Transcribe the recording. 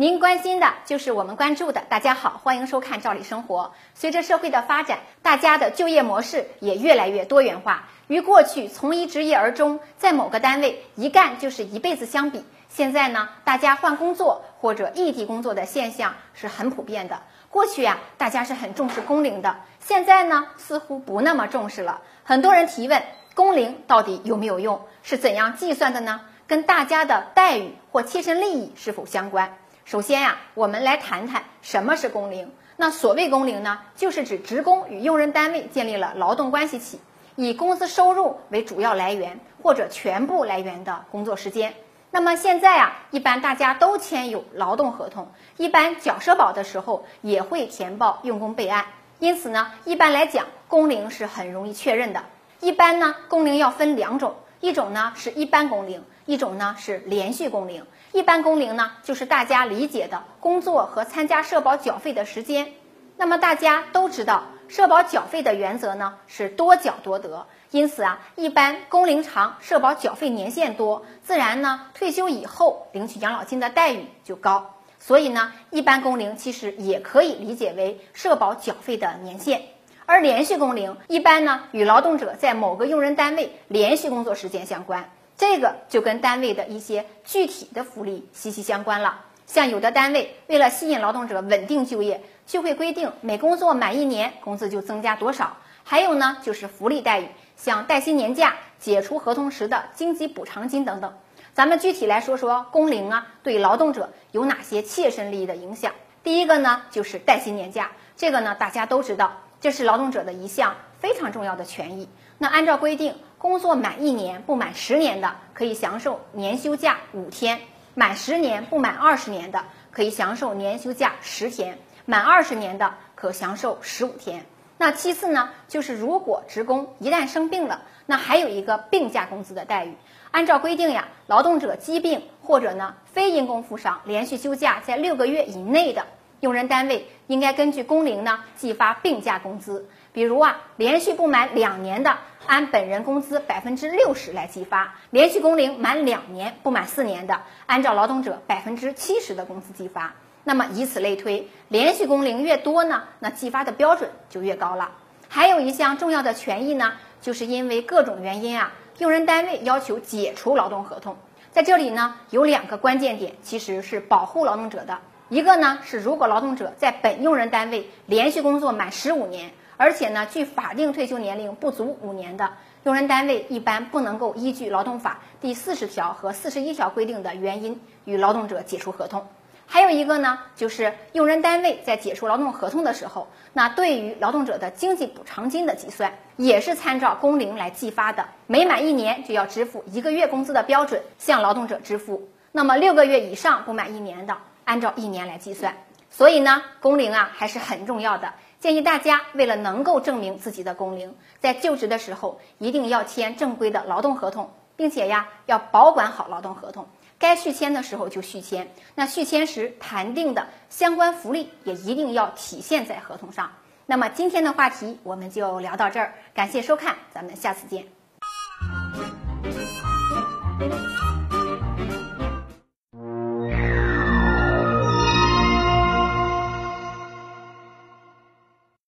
您关心的就是我们关注的。大家好，欢迎收看《赵理生活》。随着社会的发展，大家的就业模式也越来越多元化。与过去从一职业而终，在某个单位一干就是一辈子相比，现在呢，大家换工作或者异地工作的现象是很普遍的。过去呀，大家是很重视工龄的，现在呢，似乎不那么重视了。很多人提问：工龄到底有没有用？是怎样计算的呢？跟大家的待遇或切身利益是否相关？首先呀，我们来谈谈什么是工龄。那所谓工龄呢，就是指职工与用人单位建立了劳动关系起，以工资收入为主要来源或者全部来源的工作时间。那么现在啊，一般大家都签有劳动合同，一般缴社保的时候也会填报用工备案。因此呢，一般来讲，工龄是很容易确认的。一般呢，工龄要分两种。一种呢是一般工龄，一种呢是连续工龄。一般工龄呢，就是大家理解的工作和参加社保缴费的时间。那么大家都知道，社保缴费的原则呢是多缴多得，因此啊，一般工龄长、社保缴费年限多，自然呢退休以后领取养老金的待遇就高。所以呢，一般工龄其实也可以理解为社保缴费的年限。而连续工龄一般呢，与劳动者在某个用人单位连续工作时间相关，这个就跟单位的一些具体的福利息息相关了。像有的单位为了吸引劳动者稳定就业，就会规定每工作满一年工资就增加多少。还有呢，就是福利待遇，像带薪年假、解除合同时的经济补偿金等等。咱们具体来说说工龄啊，对劳动者有哪些切身利益的影响？第一个呢，就是带薪年假，这个呢大家都知道。这是劳动者的一项非常重要的权益。那按照规定，工作满一年不满十年的，可以享受年休假五天；满十年不满二十年的，可以享受年休假十天；满二十年的，可享受十五天。那其次呢，就是如果职工一旦生病了，那还有一个病假工资的待遇。按照规定呀，劳动者疾病或者呢非因工负伤连续休假在六个月以内的。用人单位应该根据工龄呢计发病假工资，比如啊，连续不满两年的，按本人工资百分之六十来计发；连续工龄满两年不满四年的，按照劳动者百分之七十的工资计发。那么以此类推，连续工龄越多呢，那计发的标准就越高了。还有一项重要的权益呢，就是因为各种原因啊，用人单位要求解除劳动合同，在这里呢有两个关键点，其实是保护劳动者的。一个呢是，如果劳动者在本用人单位连续工作满十五年，而且呢距法定退休年龄不足五年的，用人单位一般不能够依据劳动法第四十条和四十一条规定的原因与劳动者解除合同。还有一个呢，就是用人单位在解除劳动合同的时候，那对于劳动者的经济补偿金的计算，也是参照工龄来计发的，每满一年就要支付一个月工资的标准向劳动者支付。那么六个月以上不满一年的。按照一年来计算，所以呢，工龄啊还是很重要的。建议大家为了能够证明自己的工龄，在就职的时候一定要签正规的劳动合同，并且呀要保管好劳动合同，该续签的时候就续签。那续签时谈定的相关福利也一定要体现在合同上。那么今天的话题我们就聊到这儿，感谢收看，咱们下次见。